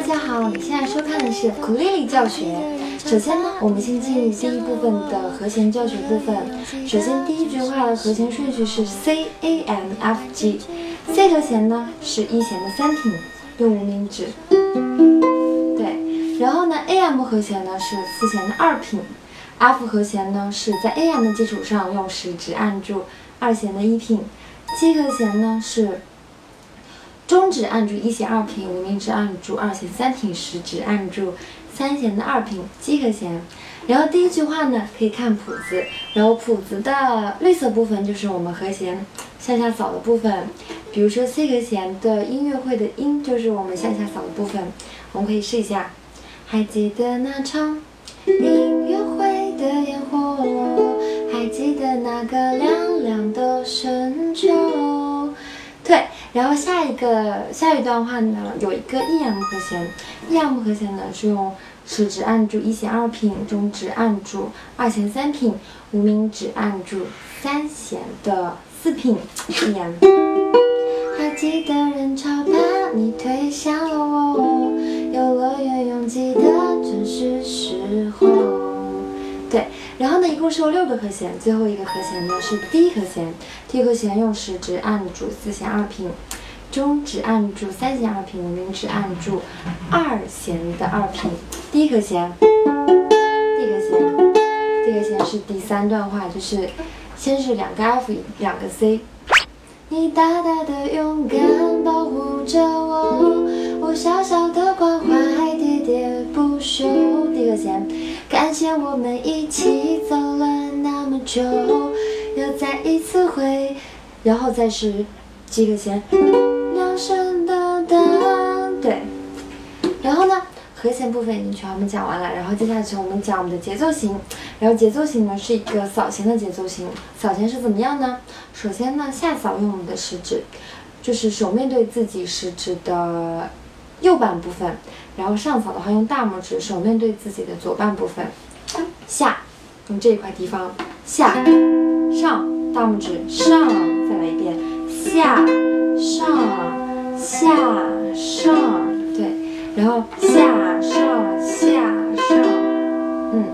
大家好，你现在收看的是苦力丽教学。首先呢，我们先进入第一部分的和弦教学部分。首先，第一句话的和弦顺序是 C A M F G。C 和弦呢是一弦的三品，用无名指。对，然后呢，A M 和弦呢是四弦的二品。F 和弦呢是在 A M 的基础上用食指按住二弦的一品。G 和弦呢是。中指按住一弦二品，无名指按住二弦三品，食指按住三弦的二品，G 和弦。然后第一句话呢，可以看谱子，然后谱子的绿色部分就是我们和弦向下扫的部分。比如说 C 和弦的音乐会的音就是我们向下扫的部分，我们可以试一下。还记得那场音乐会的烟火，还记得那个凉凉的深。然后下一个下一段话呢，有一个 E M 和弦，E M 和弦呢是用食指按住一弦二品，中指按住二弦三品，无名指按住三弦的四品 E M。还记得人潮把你推向了我，游乐园拥挤的正是时候。然后呢，一共是有六个和弦，最后一个和弦呢是 D 和弦。D 和弦用食指按住四弦二品，中指按住三弦二品，无名指按住二弦的二品。D 和弦，D 和弦，D 和弦是第三段话，就是先是两个 F，两个 C。你大大的勇敢保护着我，我小小的关怀喋喋不休。D 和弦，感谢我们一起走了那么久，又再一次回，然后再是几个弦，两声的噔，对，然后呢？和弦部分已经全部讲完了，然后接下去我们讲我们的节奏型。然后节奏型呢是一个扫弦的节奏型。扫弦是怎么样呢？首先呢，下扫用我们的食指，就是手面对自己食指的右半部分。然后上扫的话用大拇指，手面对自己的左半部分。下用这一块地方下上大拇指上，再来一遍下上下上对。然后下上下上，嗯，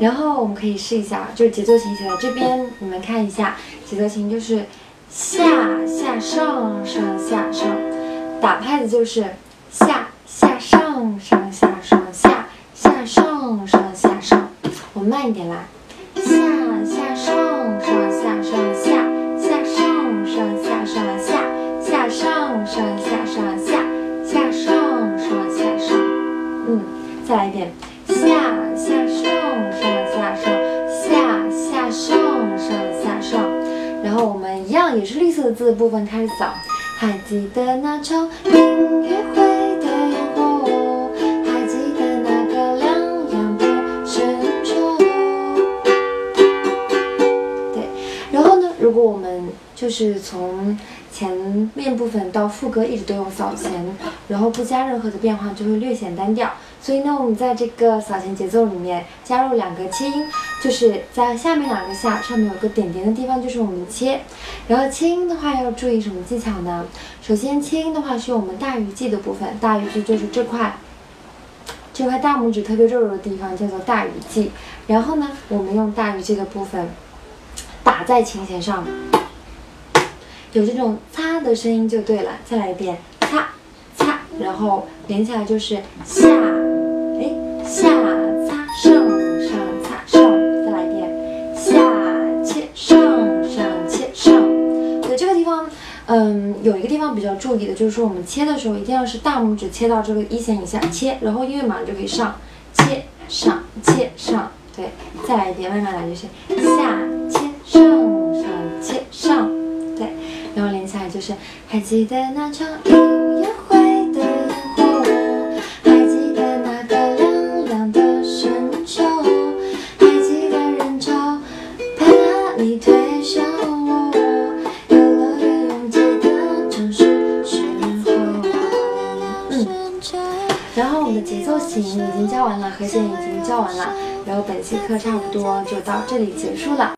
然后我们可以试一下，就是节奏型写在这边，你们看一下，节奏型就是下下上上下上，打拍子就是下下上上下上下下上上下上，我慢一点来，下下上上下上下下上上下上下下上上下上下上嗯。再来一遍，下下上上下上下下上上下上，然后我们一样也是绿色的字的部分开始扫。还记得那场音乐会如果我们就是从前面部分到副歌一直都用扫弦，然后不加任何的变化，就会略显单调。所以呢，我们在这个扫弦节奏里面加入两个切音，就是在下面两个下，上面有个点点的地方就是我们切。然后切音的话要注意什么技巧呢？首先切音的话是我们大鱼际的部分，大鱼际就是这块，这块大拇指特别肉肉的地方叫做大鱼际。然后呢，我们用大鱼际的部分打在琴弦上，有这种擦的声音就对了。再来一遍，擦擦，然后连起来就是下哎。下擦上上擦上，再来一遍，下切上上切上。对这个地方，嗯，有一个地方比较注意的，就是说我们切的时候一定要是大拇指切到这个一弦以下切，然后音乐马上就可以上，切上切上。对，再来一遍，慢慢来就行。下就是还记得那场音乐会的烟火，还记得那个凉凉的深秋，还记得人潮把你推向我。然后我们的节奏型已经教完了，和弦已经教完了，然后本期课差不多就到这里结束了。